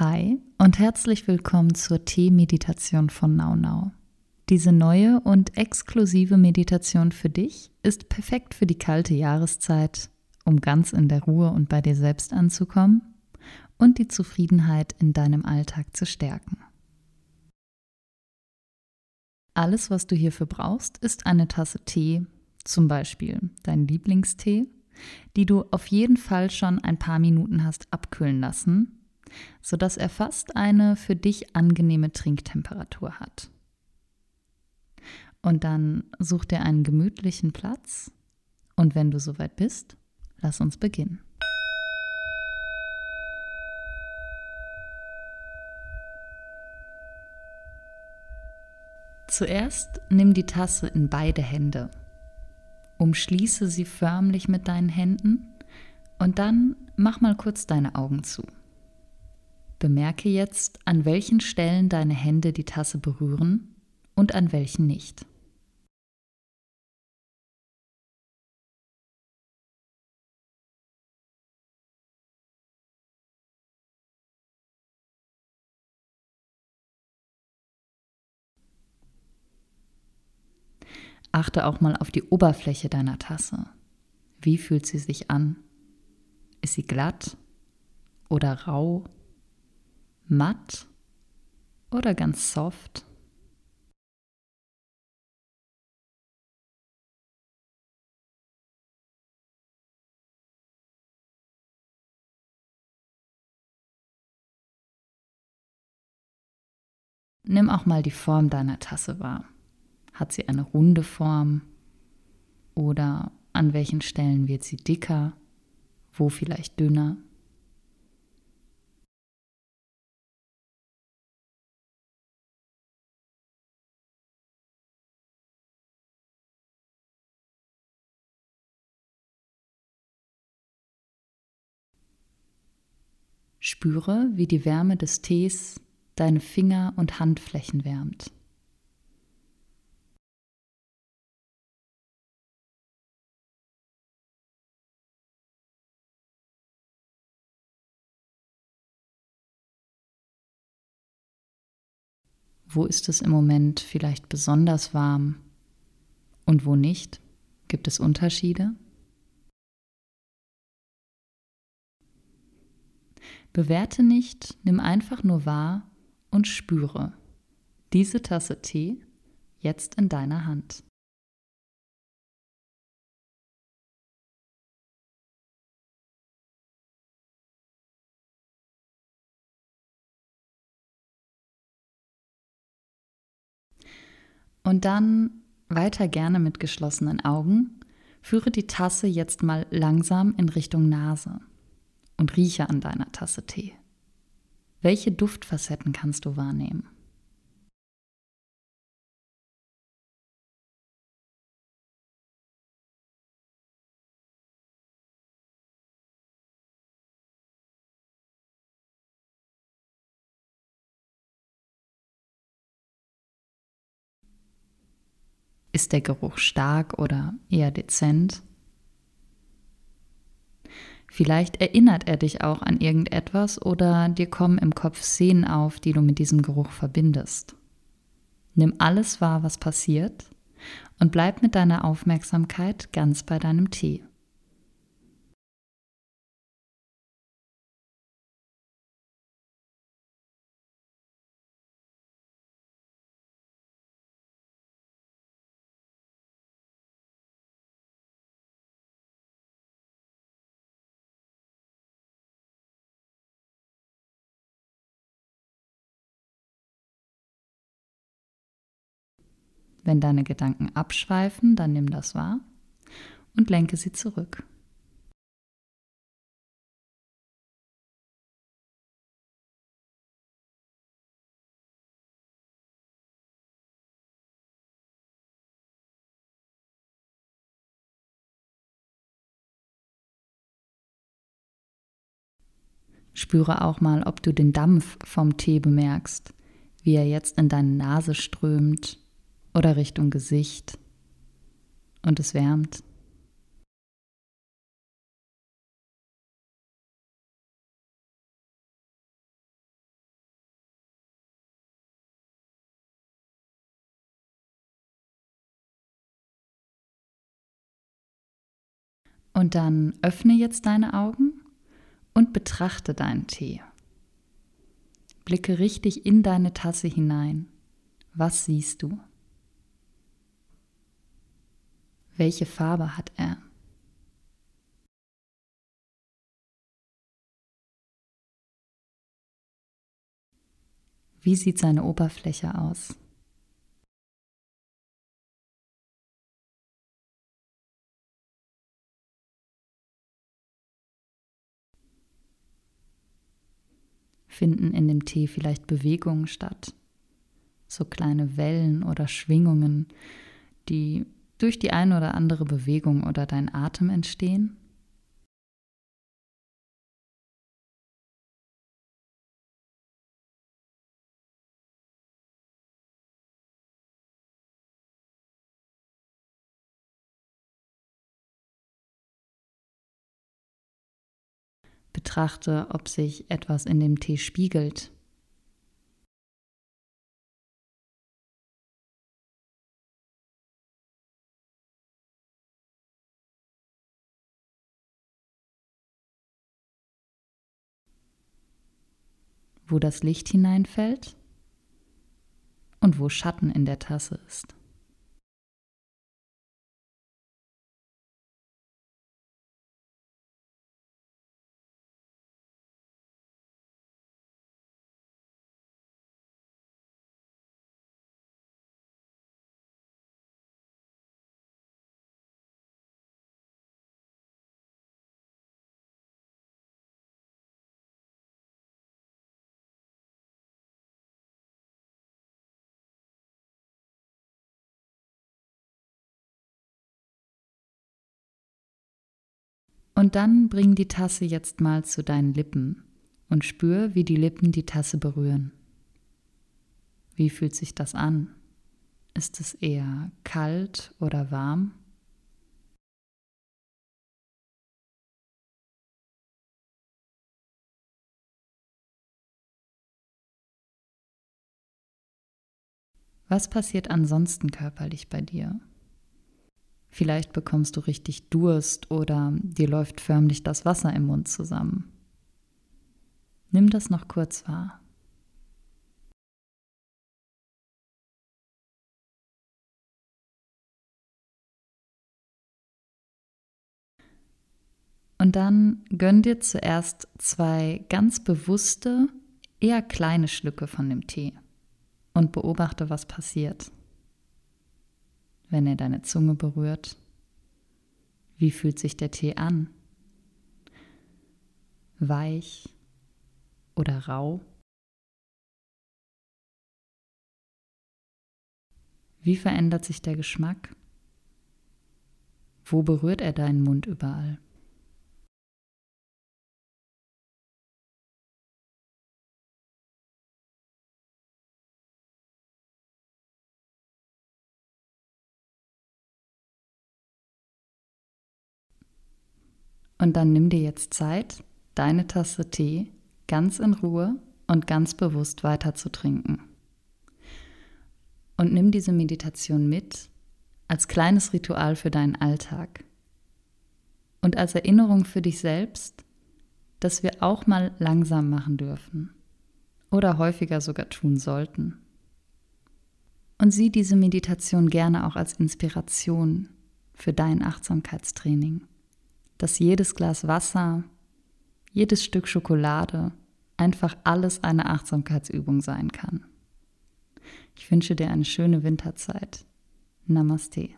Hi und herzlich willkommen zur Tee-Meditation von NauNau. Diese neue und exklusive Meditation für dich ist perfekt für die kalte Jahreszeit, um ganz in der Ruhe und bei dir selbst anzukommen und die Zufriedenheit in deinem Alltag zu stärken. Alles, was du hierfür brauchst, ist eine Tasse Tee, zum Beispiel dein Lieblingstee, die du auf jeden Fall schon ein paar Minuten hast abkühlen lassen sodass er fast eine für dich angenehme Trinktemperatur hat. Und dann such dir einen gemütlichen Platz und wenn du soweit bist, lass uns beginnen. Zuerst nimm die Tasse in beide Hände, umschließe sie förmlich mit deinen Händen und dann mach mal kurz deine Augen zu. Bemerke jetzt, an welchen Stellen deine Hände die Tasse berühren und an welchen nicht. Achte auch mal auf die Oberfläche deiner Tasse. Wie fühlt sie sich an? Ist sie glatt oder rau matt oder ganz soft. Nimm auch mal die Form deiner Tasse wahr. Hat sie eine runde Form? Oder an welchen Stellen wird sie dicker? Wo vielleicht dünner? Spüre, wie die Wärme des Tees deine Finger und Handflächen wärmt. Wo ist es im Moment vielleicht besonders warm und wo nicht? Gibt es Unterschiede? Bewerte nicht, nimm einfach nur wahr und spüre. Diese Tasse Tee jetzt in deiner Hand. Und dann weiter gerne mit geschlossenen Augen, führe die Tasse jetzt mal langsam in Richtung Nase und rieche an deiner Tasse Tee. Welche Duftfacetten kannst du wahrnehmen? Ist der Geruch stark oder eher dezent? Vielleicht erinnert er dich auch an irgendetwas oder dir kommen im Kopf Szenen auf, die du mit diesem Geruch verbindest. Nimm alles wahr, was passiert und bleib mit deiner Aufmerksamkeit ganz bei deinem Tee. Wenn deine Gedanken abschweifen, dann nimm das wahr und lenke sie zurück. Spüre auch mal, ob du den Dampf vom Tee bemerkst, wie er jetzt in deine Nase strömt oder Richtung Gesicht und es wärmt. Und dann öffne jetzt deine Augen und betrachte deinen Tee. Blicke richtig in deine Tasse hinein. Was siehst du? Welche Farbe hat er? Wie sieht seine Oberfläche aus? Finden in dem Tee vielleicht Bewegungen statt? So kleine Wellen oder Schwingungen, die durch die eine oder andere Bewegung oder dein Atem entstehen? Betrachte, ob sich etwas in dem Tee spiegelt. Wo das Licht hineinfällt und wo Schatten in der Tasse ist. Und dann bring die Tasse jetzt mal zu deinen Lippen und spür, wie die Lippen die Tasse berühren. Wie fühlt sich das an? Ist es eher kalt oder warm? Was passiert ansonsten körperlich bei dir? Vielleicht bekommst du richtig Durst oder dir läuft förmlich das Wasser im Mund zusammen. Nimm das noch kurz wahr. Und dann gönn dir zuerst zwei ganz bewusste, eher kleine Schlücke von dem Tee und beobachte, was passiert wenn er deine Zunge berührt? Wie fühlt sich der Tee an? Weich oder rau? Wie verändert sich der Geschmack? Wo berührt er deinen Mund überall? Und dann nimm dir jetzt Zeit, deine Tasse Tee ganz in Ruhe und ganz bewusst weiter zu trinken. Und nimm diese Meditation mit als kleines Ritual für deinen Alltag und als Erinnerung für dich selbst, dass wir auch mal langsam machen dürfen oder häufiger sogar tun sollten. Und sieh diese Meditation gerne auch als Inspiration für dein Achtsamkeitstraining dass jedes Glas Wasser, jedes Stück Schokolade, einfach alles eine Achtsamkeitsübung sein kann. Ich wünsche dir eine schöne Winterzeit. Namaste.